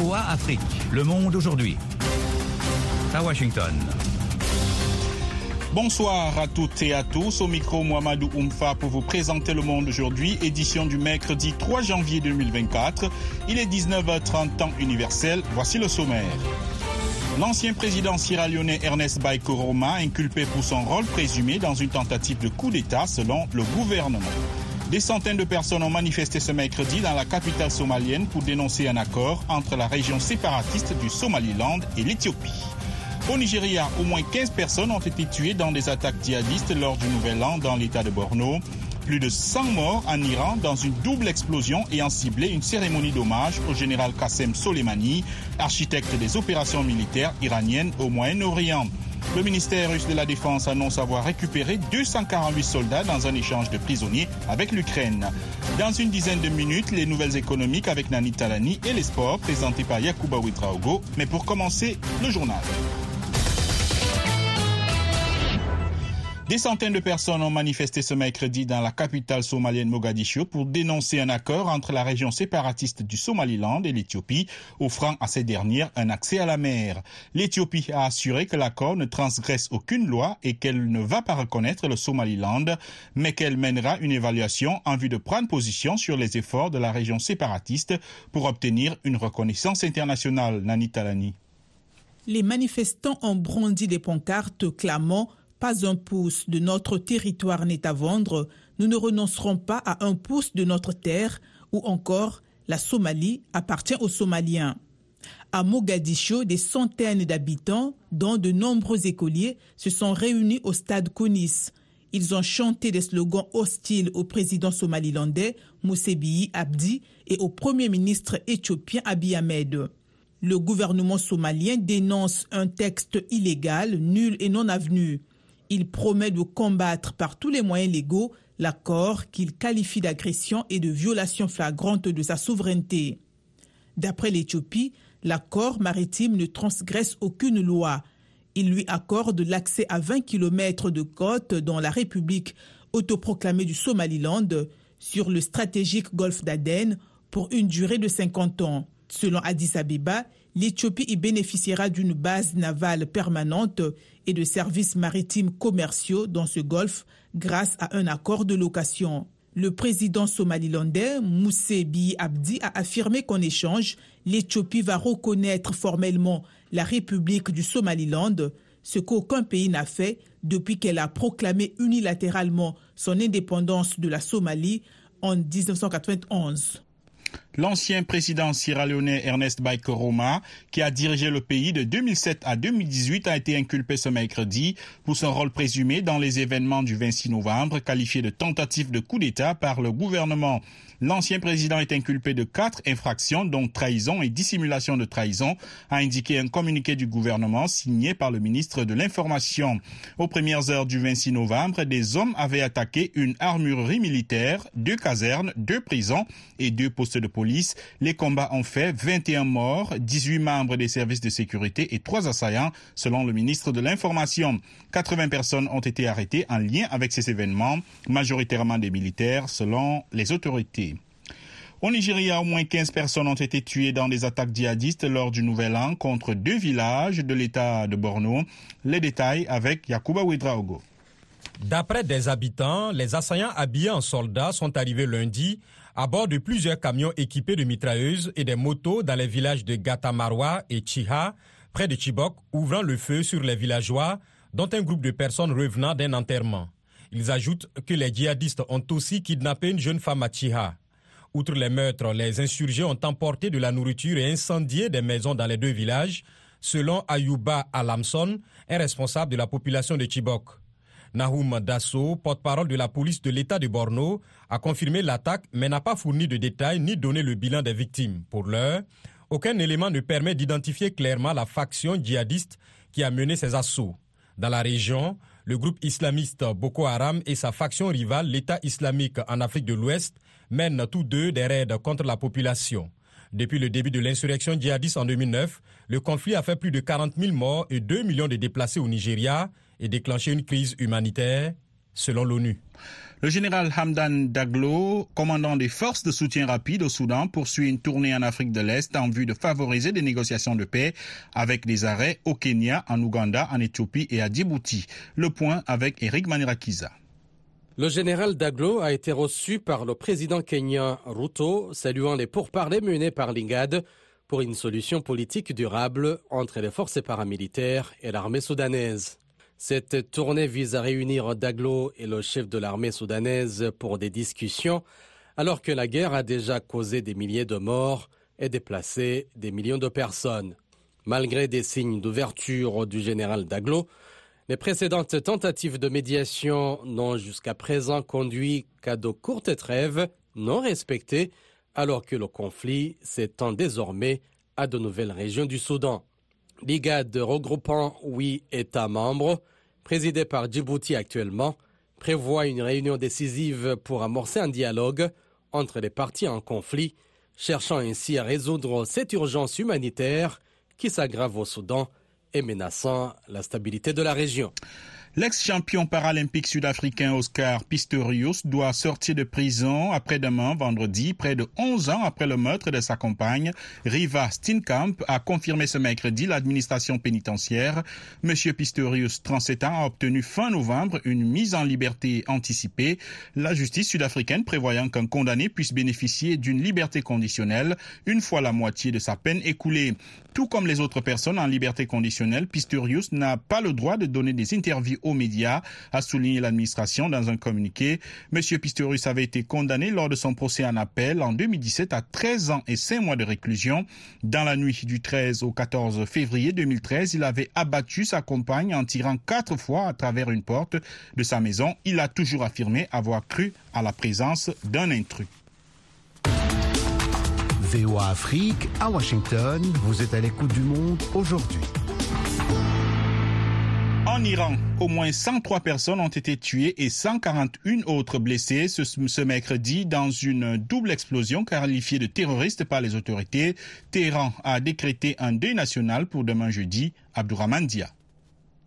Afrique, le monde aujourd'hui. À Washington. Bonsoir à toutes et à tous. Au micro, Mohamedou Oumfa pour vous présenter le monde aujourd'hui, édition du mercredi 3 janvier 2024. Il est 19h30 temps universel. Voici le sommaire. L'ancien président sierra-léonais Ernest Baikoroma inculpé pour son rôle présumé dans une tentative de coup d'État selon le gouvernement. Des centaines de personnes ont manifesté ce mercredi dans la capitale somalienne pour dénoncer un accord entre la région séparatiste du Somaliland et l'Éthiopie. Au Nigeria, au moins 15 personnes ont été tuées dans des attaques djihadistes lors du Nouvel An dans l'état de Borno. Plus de 100 morts en Iran dans une double explosion ayant ciblé une cérémonie d'hommage au général Qassem Soleimani, architecte des opérations militaires iraniennes au Moyen-Orient. Le ministère russe de la Défense annonce avoir récupéré 248 soldats dans un échange de prisonniers avec l'Ukraine. Dans une dizaine de minutes, les nouvelles économiques avec Nani Talani et les sports présentés par Yakuba Ouitraogo. Mais pour commencer, le journal. Des centaines de personnes ont manifesté ce mercredi dans la capitale somalienne Mogadiscio pour dénoncer un accord entre la région séparatiste du Somaliland et l'Éthiopie, offrant à ces dernières un accès à la mer. L'Éthiopie a assuré que l'accord ne transgresse aucune loi et qu'elle ne va pas reconnaître le Somaliland, mais qu'elle mènera une évaluation en vue de prendre position sur les efforts de la région séparatiste pour obtenir une reconnaissance internationale. Nani Talani. Les manifestants ont brandi des pancartes clamant pas un pouce de notre territoire n'est à vendre, nous ne renoncerons pas à un pouce de notre terre, ou encore la Somalie appartient aux Somaliens. À Mogadiscio, des centaines d'habitants, dont de nombreux écoliers, se sont réunis au stade Kounis. Ils ont chanté des slogans hostiles au président somalilandais Moussebihi Abdi et au premier ministre éthiopien Abiy Ahmed. Le gouvernement somalien dénonce un texte illégal, nul et non avenu. Il promet de combattre par tous les moyens légaux l'accord qu'il qualifie d'agression et de violation flagrante de sa souveraineté. D'après l'Éthiopie, l'accord maritime ne transgresse aucune loi. Il lui accorde l'accès à 20 km de côte dans la République autoproclamée du Somaliland sur le stratégique golfe d'Aden pour une durée de 50 ans. Selon Addis Abeba, l'Éthiopie y bénéficiera d'une base navale permanente et de services maritimes commerciaux dans ce golfe grâce à un accord de location. Le président somalilandais Moussé Bi Abdi a affirmé qu'en échange, l'Éthiopie va reconnaître formellement la République du Somaliland, ce qu'aucun pays n'a fait depuis qu'elle a proclamé unilatéralement son indépendance de la Somalie en 1991. L'ancien président sierra-léonais Ernest Baikoroma, qui a dirigé le pays de 2007 à 2018, a été inculpé ce mercredi pour son rôle présumé dans les événements du 26 novembre, qualifié de tentative de coup d'État par le gouvernement. L'ancien président est inculpé de quatre infractions, dont trahison et dissimulation de trahison, a indiqué un communiqué du gouvernement signé par le ministre de l'Information. Aux premières heures du 26 novembre, des hommes avaient attaqué une armurerie militaire, deux casernes, deux prisons et deux postes de police. Les combats ont fait 21 morts, 18 membres des services de sécurité et trois assaillants, selon le ministre de l'Information. 80 personnes ont été arrêtées en lien avec ces événements, majoritairement des militaires, selon les autorités. Au Nigeria, au moins 15 personnes ont été tuées dans des attaques djihadistes lors du Nouvel An contre deux villages de l'État de Borno. Les détails avec Yakuba Ouedraogo. D'après des habitants, les assaillants habillés en soldats sont arrivés lundi à bord de plusieurs camions équipés de mitrailleuses et des motos dans les villages de Gatamarwa et Chiha, près de Chibok, ouvrant le feu sur les villageois, dont un groupe de personnes revenant d'un enterrement. Ils ajoutent que les djihadistes ont aussi kidnappé une jeune femme à Chiha. Outre les meurtres, les insurgés ont emporté de la nourriture et incendié des maisons dans les deux villages, selon Ayuba Alamson, un responsable de la population de Chibok. Nahum Dasso, porte-parole de la police de l'État de Borno, a confirmé l'attaque mais n'a pas fourni de détails ni donné le bilan des victimes. Pour l'heure, aucun élément ne permet d'identifier clairement la faction djihadiste qui a mené ces assauts. Dans la région, le groupe islamiste Boko Haram et sa faction rivale, l'État islamique en Afrique de l'Ouest, mènent tous deux des raids contre la population. Depuis le début de l'insurrection djihadiste en 2009, le conflit a fait plus de 40 000 morts et 2 millions de déplacés au Nigeria et déclenché une crise humanitaire selon l'ONU. Le général Hamdan Daglo, commandant des forces de soutien rapide au Soudan, poursuit une tournée en Afrique de l'Est en vue de favoriser des négociations de paix avec des arrêts au Kenya, en Ouganda, en Éthiopie et à Djibouti. Le point avec Eric Manirakiza. Le général Daglo a été reçu par le président kenyan Ruto, saluant les pourparlers menés par l'IGAD pour une solution politique durable entre les forces paramilitaires et l'armée soudanaise. Cette tournée vise à réunir Daglo et le chef de l'armée soudanaise pour des discussions, alors que la guerre a déjà causé des milliers de morts et déplacé des millions de personnes. Malgré des signes d'ouverture du général Daglo, les précédentes tentatives de médiation n'ont jusqu'à présent conduit qu'à de courtes trêves non respectées, alors que le conflit s'étend désormais à de nouvelles régions du Soudan. L'IGAD regroupant huit États membres, présidé par Djibouti actuellement, prévoit une réunion décisive pour amorcer un dialogue entre les parties en conflit, cherchant ainsi à résoudre cette urgence humanitaire qui s'aggrave au Soudan et menaçant la stabilité de la région. L'ex-champion paralympique sud-africain Oscar Pistorius doit sortir de prison après-demain, vendredi, près de 11 ans après le meurtre de sa compagne. Riva Steenkamp a confirmé ce mercredi l'administration pénitentiaire. Monsieur Pistorius, 37 ans, a obtenu fin novembre une mise en liberté anticipée. La justice sud-africaine prévoyant qu'un condamné puisse bénéficier d'une liberté conditionnelle une fois la moitié de sa peine écoulée. Tout comme les autres personnes en liberté conditionnelle, Pistorius n'a pas le droit de donner des interviews aux médias, a souligné l'administration dans un communiqué. Monsieur Pistorius avait été condamné lors de son procès en appel en 2017 à 13 ans et 5 mois de réclusion. Dans la nuit du 13 au 14 février 2013, il avait abattu sa compagne en tirant quatre fois à travers une porte de sa maison. Il a toujours affirmé avoir cru à la présence d'un intrus. VOA Afrique, à Washington, vous êtes à l'écoute du monde aujourd'hui. En Iran, au moins 103 personnes ont été tuées et 141 autres blessées ce, mercredi dans une double explosion qualifiée de terroriste par les autorités. Téhéran a décrété un deuil national pour demain jeudi. Abdurrahman Dia.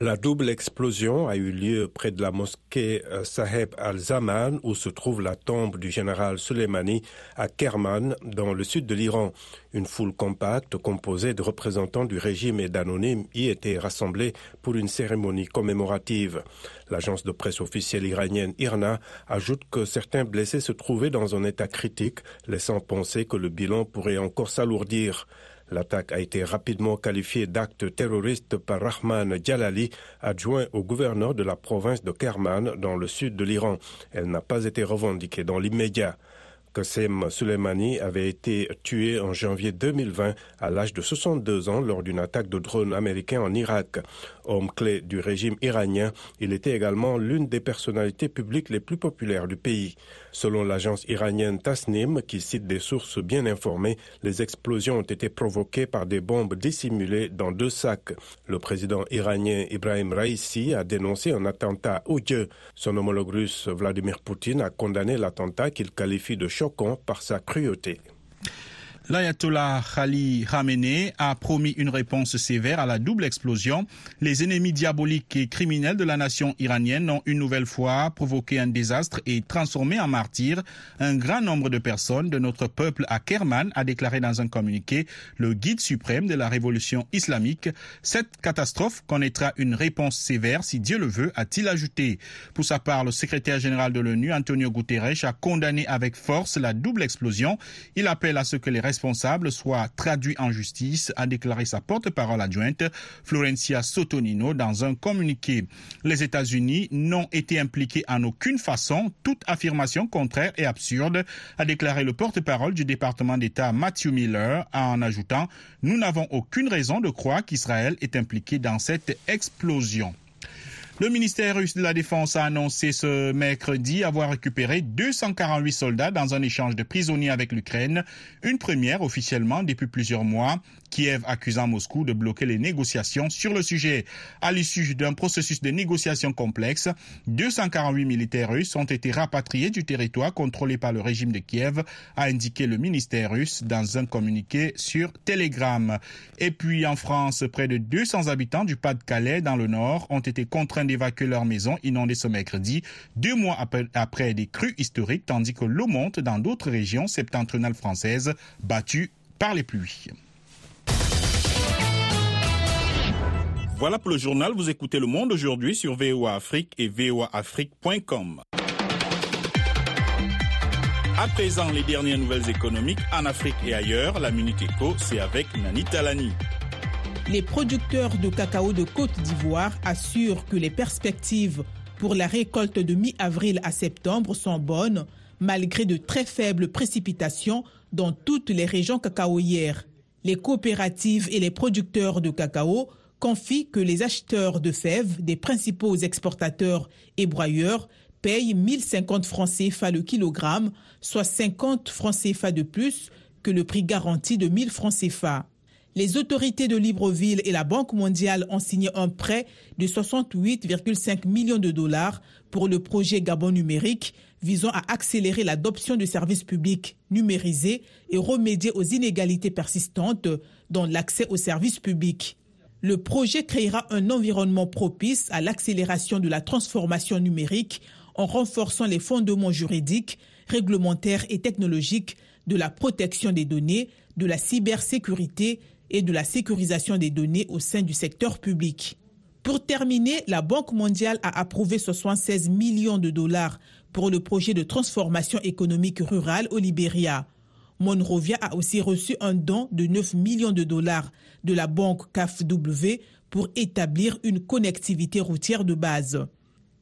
La double explosion a eu lieu près de la mosquée Saheb al-Zaman où se trouve la tombe du général Soleimani à Kerman dans le sud de l'Iran. Une foule compacte composée de représentants du régime et d'anonymes y était rassemblée pour une cérémonie commémorative. L'agence de presse officielle iranienne IRNA ajoute que certains blessés se trouvaient dans un état critique, laissant penser que le bilan pourrait encore s'alourdir. L'attaque a été rapidement qualifiée d'acte terroriste par Rahman Jalali, adjoint au gouverneur de la province de Kerman dans le sud de l'Iran. Elle n'a pas été revendiquée dans l'immédiat. Qassem Soleimani avait été tué en janvier 2020 à l'âge de 62 ans lors d'une attaque de drone américain en Irak. Homme clé du régime iranien, il était également l'une des personnalités publiques les plus populaires du pays. Selon l'agence iranienne Tasnim, qui cite des sources bien informées, les explosions ont été provoquées par des bombes dissimulées dans deux sacs. Le président iranien Ibrahim Raisi a dénoncé un attentat odieux. Son homologue russe Vladimir Poutine a condamné l'attentat qu'il qualifie de choquant par sa cruauté. L'ayatollah Ali Khamenei a promis une réponse sévère à la double explosion. Les ennemis diaboliques et criminels de la nation iranienne ont une nouvelle fois provoqué un désastre et transformé en martyrs un grand nombre de personnes de notre peuple à Kerman, a déclaré dans un communiqué le guide suprême de la révolution islamique. Cette catastrophe connaîtra une réponse sévère si Dieu le veut, a-t-il ajouté. Pour sa part, le secrétaire général de l'ONU, Antonio Guterres, a condamné avec force la double explosion. Il appelle à ce que les responsables soient traduits en justice, a déclaré sa porte-parole adjointe Florencia Sotonino dans un communiqué. Les États-Unis n'ont été impliqués en aucune façon. Toute affirmation contraire est absurde, a déclaré le porte-parole du département d'État Matthew Miller en ajoutant Nous n'avons aucune raison de croire qu'Israël est impliqué dans cette explosion. Le ministère russe de la Défense a annoncé ce mercredi avoir récupéré 248 soldats dans un échange de prisonniers avec l'Ukraine, une première officiellement depuis plusieurs mois. Kiev accusant Moscou de bloquer les négociations sur le sujet. À l'issue d'un processus de négociation complexe, 248 militaires russes ont été rapatriés du territoire contrôlé par le régime de Kiev, a indiqué le ministère russe dans un communiqué sur Telegram. Et puis en France, près de 200 habitants du Pas-de-Calais dans le nord ont été contraints d'évacuer leur maison inondée ce mercredi, deux mois après, après des crues historiques, tandis que l'eau monte dans d'autres régions septentrionales françaises battues par les pluies. Voilà pour le journal. Vous écoutez Le Monde aujourd'hui sur VOA Afrique et voaafrique.com. À présent, les dernières nouvelles économiques en Afrique et ailleurs. La Minute Éco, c'est avec Nani Talani. Les producteurs de cacao de Côte d'Ivoire assurent que les perspectives pour la récolte de mi-avril à septembre sont bonnes, malgré de très faibles précipitations dans toutes les régions cacaoyères. Les coopératives et les producteurs de cacao confie que les acheteurs de fèves des principaux exportateurs et broyeurs payent 1050 francs CFA le kilogramme, soit 50 francs CFA de plus que le prix garanti de 1000 francs CFA. Les autorités de Libreville et la Banque mondiale ont signé un prêt de 68,5 millions de dollars pour le projet Gabon numérique visant à accélérer l'adoption de services publics numérisés et remédier aux inégalités persistantes dans l'accès aux services publics. Le projet créera un environnement propice à l'accélération de la transformation numérique en renforçant les fondements juridiques, réglementaires et technologiques de la protection des données, de la cybersécurité et de la sécurisation des données au sein du secteur public. Pour terminer, la Banque mondiale a approuvé 76 millions de dollars pour le projet de transformation économique rurale au Libéria. Monrovia a aussi reçu un don de 9 millions de dollars de la banque CAFW pour établir une connectivité routière de base.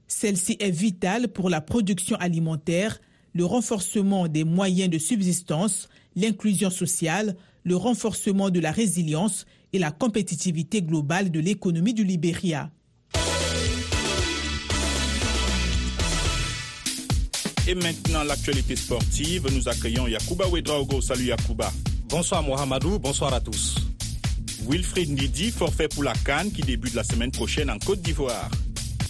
Celle-ci est vitale pour la production alimentaire, le renforcement des moyens de subsistance, l'inclusion sociale, le renforcement de la résilience et la compétitivité globale de l'économie du Libéria. Et maintenant, l'actualité sportive. Nous accueillons Yakuba Ouedraogo. Salut Yakuba. Bonsoir Mohamedou, bonsoir à tous. Wilfried Ndidi, forfait pour la Cannes qui débute la semaine prochaine en Côte d'Ivoire.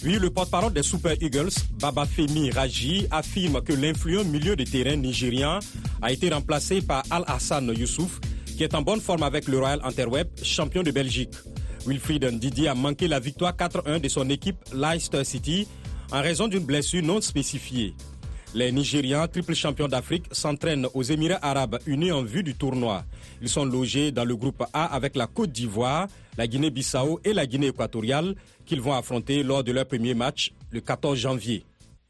Oui, le porte-parole des Super Eagles, Baba Femi Raji, affirme que l'influent milieu de terrain nigérian a été remplacé par Al-Hassan Youssouf, qui est en bonne forme avec le Royal Antwerp, champion de Belgique. Wilfried Ndidi a manqué la victoire 4-1 de son équipe Leicester City en raison d'une blessure non spécifiée. Les Nigérians, triple champions d'Afrique, s'entraînent aux Émirats arabes unis en vue du tournoi. Ils sont logés dans le groupe A avec la Côte d'Ivoire, la Guinée-Bissau et la Guinée équatoriale qu'ils vont affronter lors de leur premier match le 14 janvier.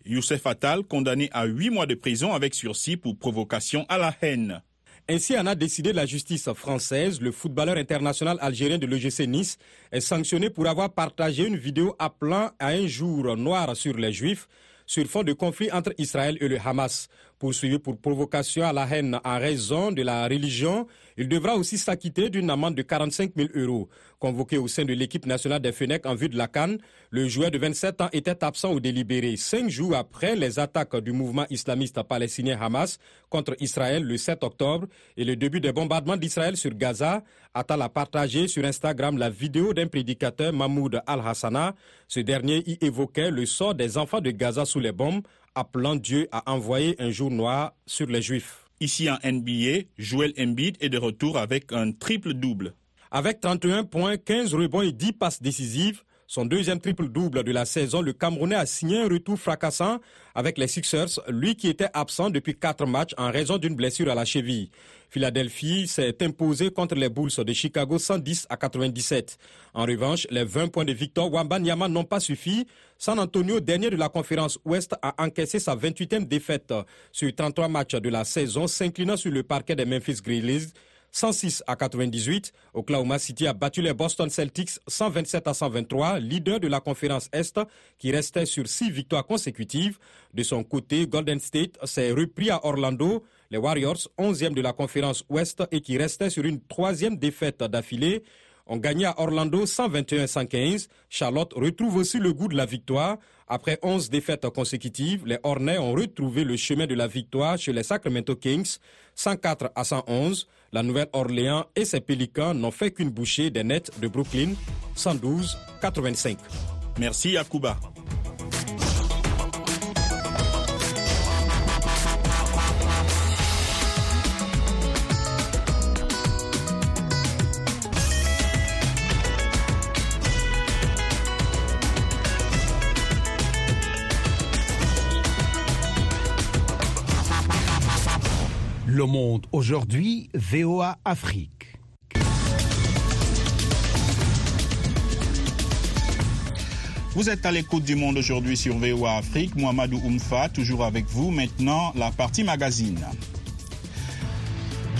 Youssef Attal, condamné à huit mois de prison avec sursis pour provocation à la haine. Ainsi en a décidé la justice française. Le footballeur international algérien de l'OGC Nice est sanctionné pour avoir partagé une vidéo appelant à un jour noir sur les juifs sur fond de conflit entre Israël et le Hamas. Poursuivi pour provocation à la haine en raison de la religion, il devra aussi s'acquitter d'une amende de 45 000 euros. Convoqué au sein de l'équipe nationale des Fenech en vue de la Cannes, le joueur de 27 ans était absent au délibéré cinq jours après les attaques du mouvement islamiste palestinien Hamas contre Israël le 7 octobre et le début des bombardements d'Israël sur Gaza. Attal a partagé sur Instagram la vidéo d'un prédicateur Mahmoud Al-Hassana. Ce dernier y évoquait le sort des enfants de Gaza sous les bombes, appelant Dieu à envoyer un jour noir sur les Juifs. Ici en NBA, Joel Embiid est de retour avec un triple-double. Avec 31 points, 15 rebonds et 10 passes décisives, son deuxième triple-double de la saison, le Camerounais a signé un retour fracassant avec les Sixers, lui qui était absent depuis quatre matchs en raison d'une blessure à la cheville. Philadelphie s'est imposé contre les Bulls de Chicago 110 à 97. En revanche, les 20 points de Victor Wambanyama n'ont pas suffi. San Antonio, dernier de la conférence Ouest, a encaissé sa 28e défaite sur 33 matchs de la saison, s'inclinant sur le parquet des Memphis Grizzlies 106 à 98. Oklahoma City a battu les Boston Celtics 127 à 123, leader de la conférence Est, qui restait sur six victoires consécutives. De son côté, Golden State s'est repris à Orlando. Les Warriors, 11e de la conférence Ouest et qui restaient sur une troisième défaite d'affilée, ont gagné à Orlando 121 115. Charlotte retrouve aussi le goût de la victoire Après 11 défaites consécutives, les Hornets ont retrouvé le chemin de la victoire chez les Sacramento Kings, 104 à 111. La Nouvelle-Orléans et ses Pélicans n'ont fait qu'une bouchée des Nets de Brooklyn, 112-85. Merci Akuba. Le Monde aujourd'hui, VOA Afrique. Vous êtes à l'écoute du monde aujourd'hui sur VOA Afrique. Mohamedou Oumfa, toujours avec vous. Maintenant, la partie magazine.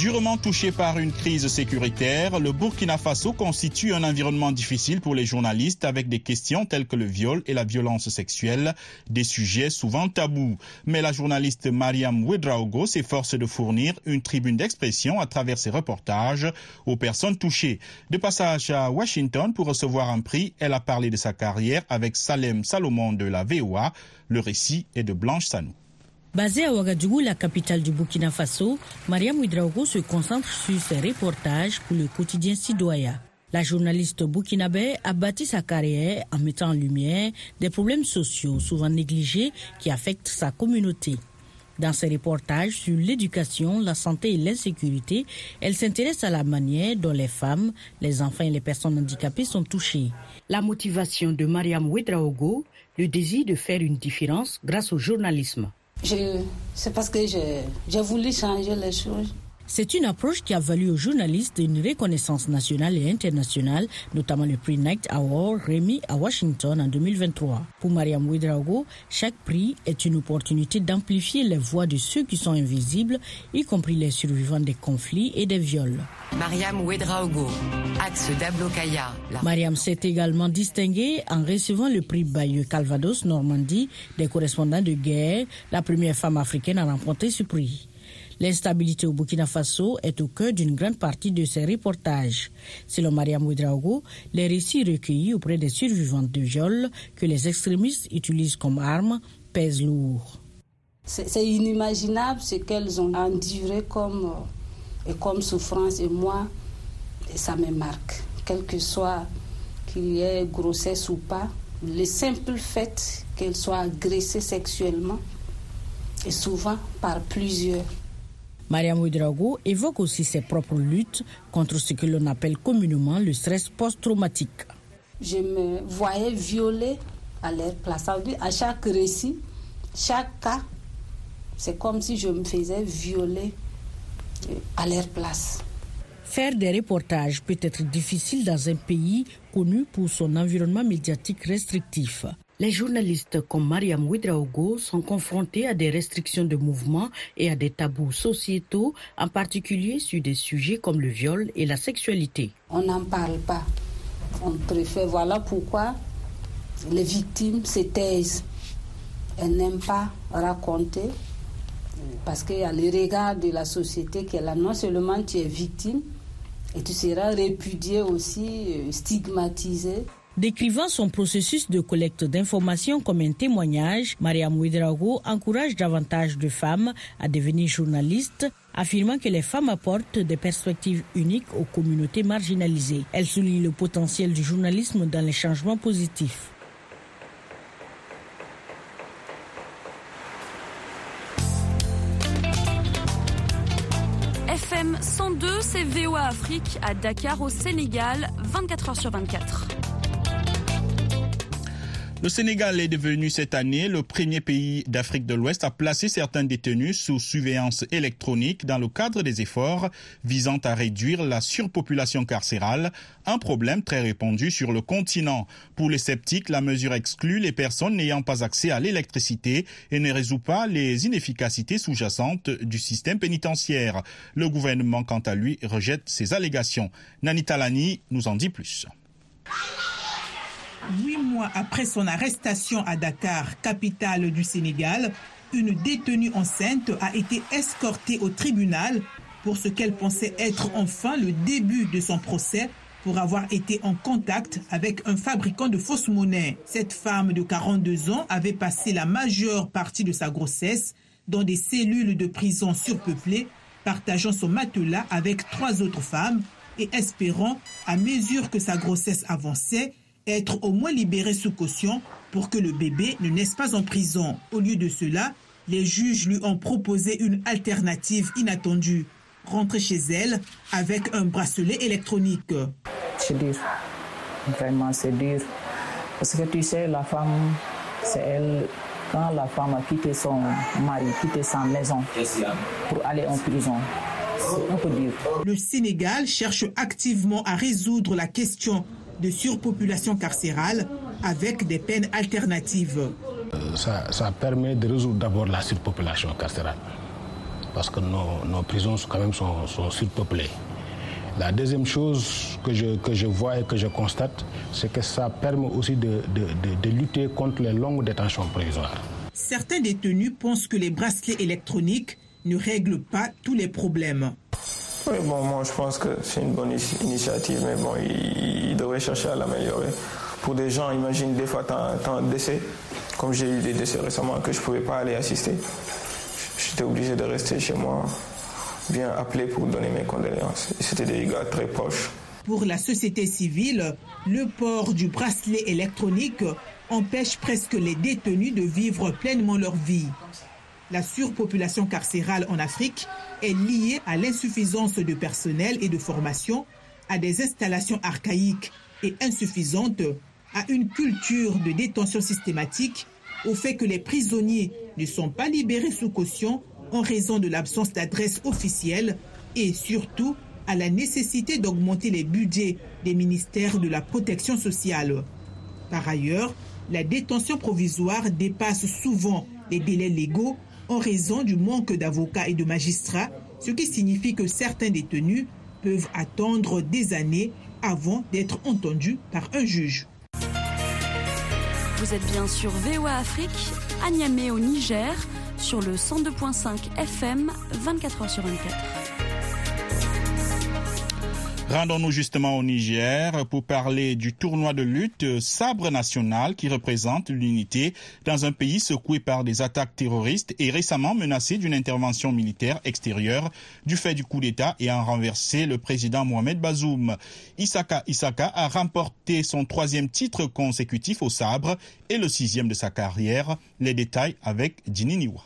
Durement touché par une crise sécuritaire, le Burkina Faso constitue un environnement difficile pour les journalistes avec des questions telles que le viol et la violence sexuelle, des sujets souvent tabous. Mais la journaliste Mariam Ouedraogo s'efforce de fournir une tribune d'expression à travers ses reportages aux personnes touchées. De passage à Washington pour recevoir un prix, elle a parlé de sa carrière avec Salem Salomon de la VOA. Le récit est de Blanche Sanou. Basée à Ouagadougou, la capitale du Burkina Faso, Mariam Ouidraogo se concentre sur ses reportages pour le quotidien Sidoya. La journaliste burkinabé a bâti sa carrière en mettant en lumière des problèmes sociaux souvent négligés qui affectent sa communauté. Dans ses reportages sur l'éducation, la santé et l'insécurité, elle s'intéresse à la manière dont les femmes, les enfants et les personnes handicapées sont touchées. La motivation de Mariam Ouedraogo, le désir de faire une différence grâce au journalisme. C'est parce que j'ai voulu changer les choses. C'est une approche qui a valu aux journalistes une reconnaissance nationale et internationale, notamment le prix Night Award remis à Washington en 2023. Pour Mariam Ouedraogo, chaque prix est une opportunité d'amplifier les voix de ceux qui sont invisibles, y compris les survivants des conflits et des viols. Mariam Ouedraogo, axe d'Ablokaya. Mariam s'est également distinguée en recevant le prix Bayeux Calvados Normandie des correspondants de guerre, la première femme africaine à remporter ce prix. L'instabilité au Burkina Faso est au cœur d'une grande partie de ses reportages. Selon Mariam Ouedraogo, les récits recueillis auprès des survivantes de viols que les extrémistes utilisent comme armes pèsent lourd. C'est inimaginable ce qu'elles ont enduré comme, et comme souffrance et moi, ça me marque. Quel que soit qu'il y ait grossesse ou pas, le simple fait qu'elles soient agressées sexuellement et souvent par plusieurs Mariam Ouedraogo évoque aussi ses propres luttes contre ce que l'on appelle communément le stress post-traumatique. Je me voyais violée à leur place. À chaque récit, chaque cas, c'est comme si je me faisais violer à leur place. Faire des reportages peut être difficile dans un pays connu pour son environnement médiatique restrictif. Les journalistes comme Mariam Ouedraogo sont confrontés à des restrictions de mouvement et à des tabous sociétaux, en particulier sur des sujets comme le viol et la sexualité. On n'en parle pas. On préfère, voilà pourquoi les victimes se taisent. Elles n'aiment pas raconter parce qu'il y a le regard de la société qui est là. Non seulement tu es victime, et tu seras répudié aussi, stigmatisé. Décrivant son processus de collecte d'informations comme un témoignage, Mariam Ouedraogo encourage davantage de femmes à devenir journalistes, affirmant que les femmes apportent des perspectives uniques aux communautés marginalisées. Elle souligne le potentiel du journalisme dans les changements positifs. FM 102, c'est VOA Afrique à Dakar au Sénégal, 24 h sur 24. Le Sénégal est devenu cette année le premier pays d'Afrique de l'Ouest à placer certains détenus sous surveillance électronique dans le cadre des efforts visant à réduire la surpopulation carcérale, un problème très répandu sur le continent. Pour les sceptiques, la mesure exclut les personnes n'ayant pas accès à l'électricité et ne résout pas les inefficacités sous-jacentes du système pénitentiaire. Le gouvernement, quant à lui, rejette ces allégations. Nani Talani nous en dit plus. Huit mois après son arrestation à Dakar, capitale du Sénégal, une détenue enceinte a été escortée au tribunal pour ce qu'elle pensait être enfin le début de son procès pour avoir été en contact avec un fabricant de fausses monnaies. Cette femme de 42 ans avait passé la majeure partie de sa grossesse dans des cellules de prison surpeuplées, partageant son matelas avec trois autres femmes et espérant, à mesure que sa grossesse avançait, être au moins libérée sous caution pour que le bébé ne naisse pas en prison. Au lieu de cela, les juges lui ont proposé une alternative inattendue rentrer chez elle avec un bracelet électronique. C'est dur. Vraiment, c'est dur. Parce que tu sais, la femme, c'est elle. Quand la femme a quitté son mari, quitté sa maison pour aller en prison, c'est un peu dur. Le Sénégal cherche activement à résoudre la question de surpopulation carcérale avec des peines alternatives. Ça, ça permet de résoudre d'abord la surpopulation carcérale parce que nos, nos prisons quand même sont, sont, surpeuplées. La deuxième chose que je, que je vois et que je constate, c'est que ça permet aussi de, de, de, de, lutter contre les longues détentions provisoires. Certains détenus pensent que les bracelets électroniques ne règlent pas tous les problèmes. Oui, bon, moi je pense que c'est une bonne initiative, mais bon, il, il devrait chercher à l'améliorer. Pour des gens, imagine des fois, tu as, un décès, comme j'ai eu des décès récemment que je ne pouvais pas aller assister j'étais obligé de rester chez moi, bien appelé pour donner mes condoléances. C'était des gars très proches. Pour la société civile, le port du bracelet électronique empêche presque les détenus de vivre pleinement leur vie. La surpopulation carcérale en Afrique est liée à l'insuffisance de personnel et de formation, à des installations archaïques et insuffisantes, à une culture de détention systématique au fait que les prisonniers ne sont pas libérés sous caution en raison de l'absence d'adresse officielle et surtout à la nécessité d'augmenter les budgets des ministères de la protection sociale. Par ailleurs, la détention provisoire dépasse souvent les délais légaux en raison du manque d'avocats et de magistrats, ce qui signifie que certains détenus peuvent attendre des années avant d'être entendus par un juge. Vous êtes bien sur VOA Afrique, à Niamey au Niger, sur le 102.5 FM, 24h sur 24. Rendons-nous justement au Niger pour parler du tournoi de lutte Sabre National qui représente l'unité dans un pays secoué par des attaques terroristes et récemment menacé d'une intervention militaire extérieure du fait du coup d'État ayant renversé le président Mohamed Bazoum. Isaka Isaka a remporté son troisième titre consécutif au Sabre et le sixième de sa carrière. Les détails avec Dini Niwa.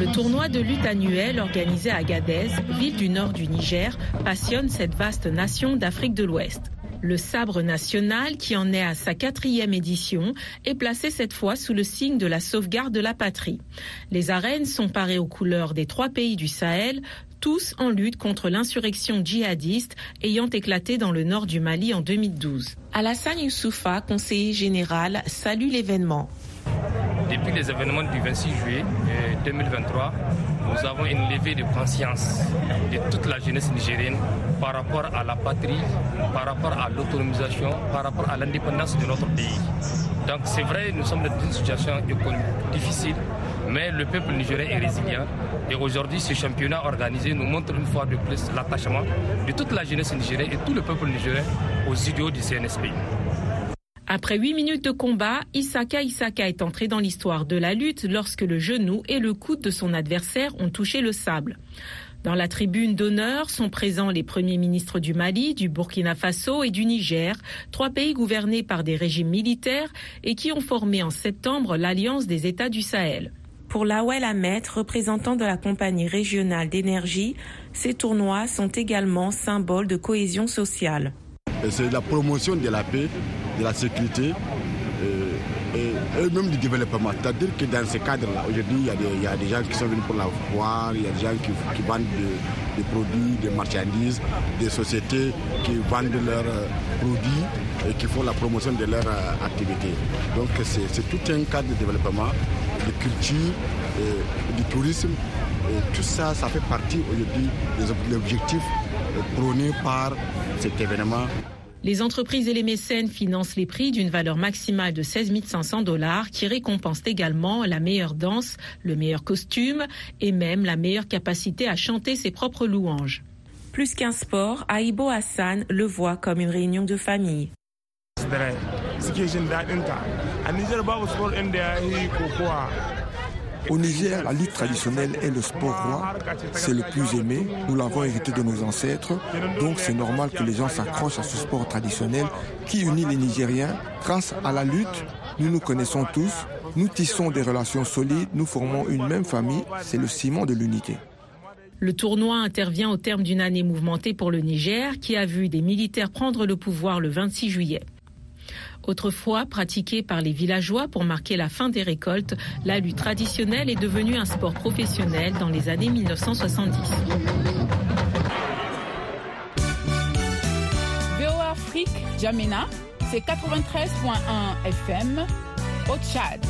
Le tournoi de lutte annuel organisé à Agadez, ville du nord du Niger, passionne cette vaste nation d'Afrique de l'Ouest. Le sabre national, qui en est à sa quatrième édition, est placé cette fois sous le signe de la sauvegarde de la patrie. Les arènes sont parées aux couleurs des trois pays du Sahel, tous en lutte contre l'insurrection djihadiste ayant éclaté dans le nord du Mali en 2012. Alassane Youssoufa, conseiller général, salue l'événement. Depuis les événements du 26 juillet 2023, nous avons une levée de conscience de toute la jeunesse nigérienne par rapport à la patrie, par rapport à l'autonomisation, par rapport à l'indépendance de notre pays. Donc c'est vrai, nous sommes dans une situation difficile, mais le peuple nigérien est résilient. Et aujourd'hui, ce championnat organisé nous montre une fois de plus l'attachement de toute la jeunesse nigérienne et tout le peuple nigérien aux idéaux du CNSP. Après huit minutes de combat, Isaka Isaka est entré dans l'histoire de la lutte lorsque le genou et le coude de son adversaire ont touché le sable. Dans la tribune d'honneur sont présents les premiers ministres du Mali, du Burkina Faso et du Niger, trois pays gouvernés par des régimes militaires et qui ont formé en septembre l'Alliance des États du Sahel. Pour Lawel Ahmed, représentant de la compagnie régionale d'énergie, ces tournois sont également symboles de cohésion sociale. C'est la promotion de la paix, de la sécurité et, et, même du développement. C'est-à-dire que dans ce cadre-là, aujourd'hui, il, y, a des gens qui sont venus pour la voir, il y a des gens qui, vendent de, des produits, des marchandises, des sociétés qui vendent leurs euh, produits et qui font la promotion de leur euh, activité. Donc c'est tout un cadre de développement, de culture, du tourisme. Et tout ça, ça fait partie aujourd'hui des objectifs prônés par cet événement. Les entreprises et les mécènes financent les prix d'une valeur maximale de 16 500 dollars qui récompensent également la meilleure danse, le meilleur costume et même la meilleure capacité à chanter ses propres louanges. Plus qu'un sport, Aibo Hassan le voit comme une réunion de famille. Au Niger, la lutte traditionnelle est le sport roi. C'est le plus aimé. Nous l'avons hérité de nos ancêtres. Donc c'est normal que les gens s'accrochent à ce sport traditionnel qui unit les Nigériens. Grâce à la lutte, nous nous connaissons tous. Nous tissons des relations solides. Nous formons une même famille. C'est le ciment de l'unité. Le tournoi intervient au terme d'une année mouvementée pour le Niger qui a vu des militaires prendre le pouvoir le 26 juillet. Autrefois pratiquée par les villageois pour marquer la fin des récoltes, la lutte traditionnelle est devenue un sport professionnel dans les années 1970. VOA Afrique, Jamena, c'est 93.1 FM au Tchad.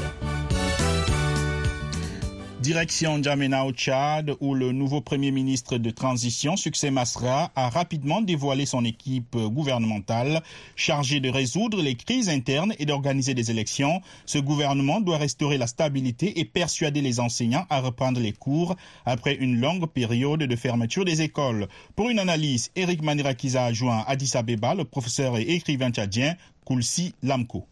Direction N'Djamena au Tchad, où le nouveau premier ministre de transition, Succès Masra, a rapidement dévoilé son équipe gouvernementale chargée de résoudre les crises internes et d'organiser des élections. Ce gouvernement doit restaurer la stabilité et persuader les enseignants à reprendre les cours après une longue période de fermeture des écoles. Pour une analyse, Eric Manirakiza a joint Addis Abeba le professeur et écrivain tchadien Koulsi Lamko.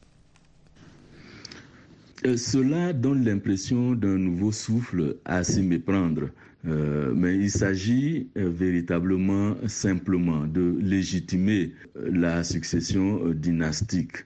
Euh, cela donne l'impression d'un nouveau souffle à s'y méprendre. Euh, mais il s'agit euh, véritablement simplement de légitimer la succession dynastique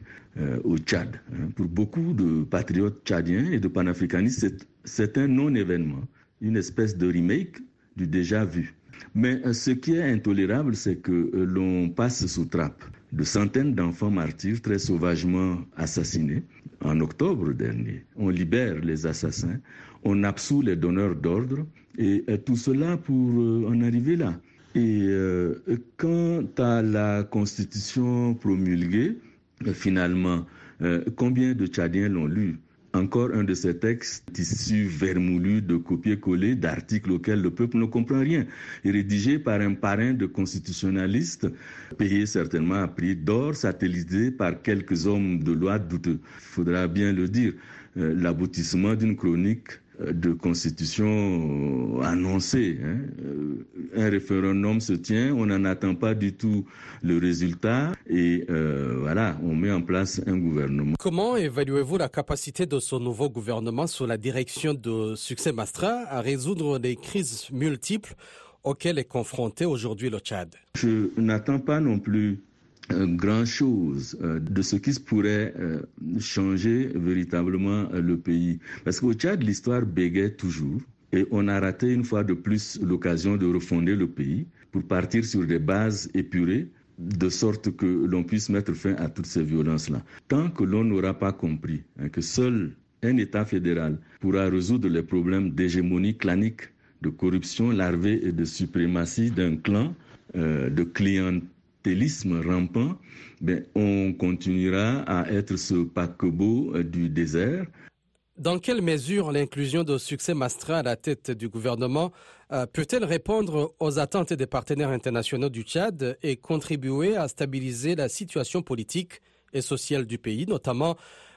au Tchad. Hein. Pour beaucoup de patriotes tchadiens et de panafricanistes, c'est un non-événement, une espèce de remake du déjà vu. Mais ce qui est intolérable, c'est que l'on passe sous trappe de centaines d'enfants martyrs très sauvagement assassinés en octobre dernier. On libère les assassins, on absout les donneurs d'ordre, et, tout cela pour euh, en arriver là. Et euh, quant à la constitution promulguée, euh, finalement, combien de Tchadiens l'ont lu? Encore un de ces textes issus vermoulus de copier-coller d'articles auxquels le peuple ne comprend rien, rédigé par un parrain de constitutionnalistes, payé certainement à prix d'or, satellisé par quelques hommes de loi douteux. Il faudra bien le dire, euh, l'aboutissement d'une chronique de constitution annoncée. Hein. Euh, un référendum se tient, on n'en attend pas du tout le résultat et euh, voilà, on met en place un gouvernement. Comment évaluez-vous la capacité de ce nouveau gouvernement sous la direction de Succès Mastra à résoudre les crises multiples auxquelles est confronté aujourd'hui le Tchad? Je n'attends pas non plus grand-chose euh, de ce qui pourrait euh, changer véritablement euh, le pays. Parce qu'au Tchad, l'histoire bégaye toujours. Et on a raté une fois de plus l'occasion de refonder le pays pour partir sur des bases épurées, de sorte que l'on puisse mettre fin à toutes ces violences-là. Tant que l'on n'aura pas compris hein, que seul un État fédéral pourra résoudre les problèmes d'hégémonie clanique, de corruption larvée et de suprématie d'un clan, de rampant, ben, on continuera à être ce paquebot euh, du désert. Dans quelle mesure l'inclusion de Succès Mastra à la tête du gouvernement euh, peut-elle répondre aux attentes des partenaires internationaux du Tchad et contribuer à stabiliser la situation politique et sociale du pays, notamment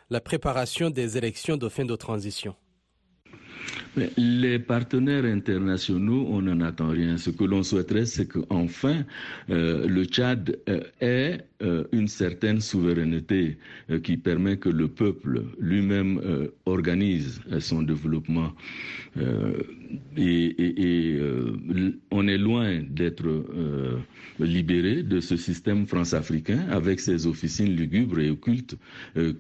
la préparation des élections de fin de transition? Les partenaires internationaux, on n'en attend rien. Ce que l'on souhaiterait, c'est qu'enfin, euh, le Tchad euh, ait euh, une certaine souveraineté qui permet que le peuple lui-même organise son développement. et, on est loin d'être libéré de ce système france-africain avec ses officines lugubres et occultes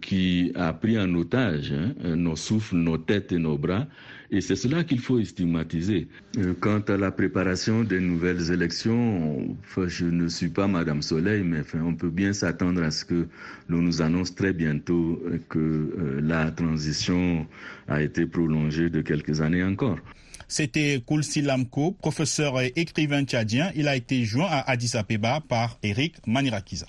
qui a pris en otage hein, nos souffles, nos têtes et nos bras et c'est cela qu'il faut stigmatiser. Euh, quant à la préparation des nouvelles élections, je ne suis pas Madame Soleil, mais on peut bien s'attendre à ce que l'on nous annonce très bientôt que euh, la transition a été prolongée de quelques années encore. C'était Koulsi Lamko, professeur et écrivain tchadien. Il a été joint à Addis Abeba par Eric Manirakiza.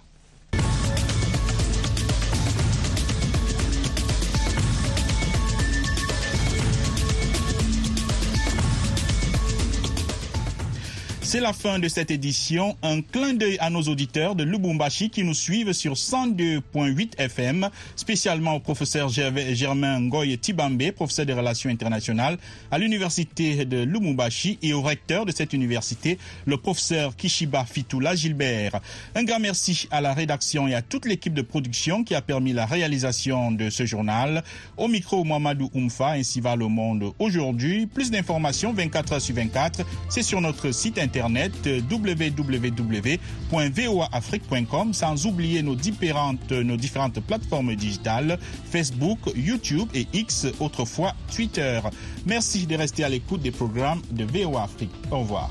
C'est la fin de cette édition. Un clin d'œil à nos auditeurs de Lubumbashi qui nous suivent sur 102.8 FM, spécialement au professeur Germain Ngoy Tibambe, professeur des relations internationales à l'université de Lubumbashi et au recteur de cette université, le professeur Kishiba Fitula Gilbert. Un grand merci à la rédaction et à toute l'équipe de production qui a permis la réalisation de ce journal. Au micro, Mohamedou Oumfa, ainsi va le monde aujourd'hui. Plus d'informations 24 heures sur 24, c'est sur notre site internet internet www.voaafrique.com sans oublier nos différentes, nos différentes plateformes digitales Facebook, YouTube et X, autrefois Twitter. Merci de rester à l'écoute des programmes de VOA Afrique. Au revoir.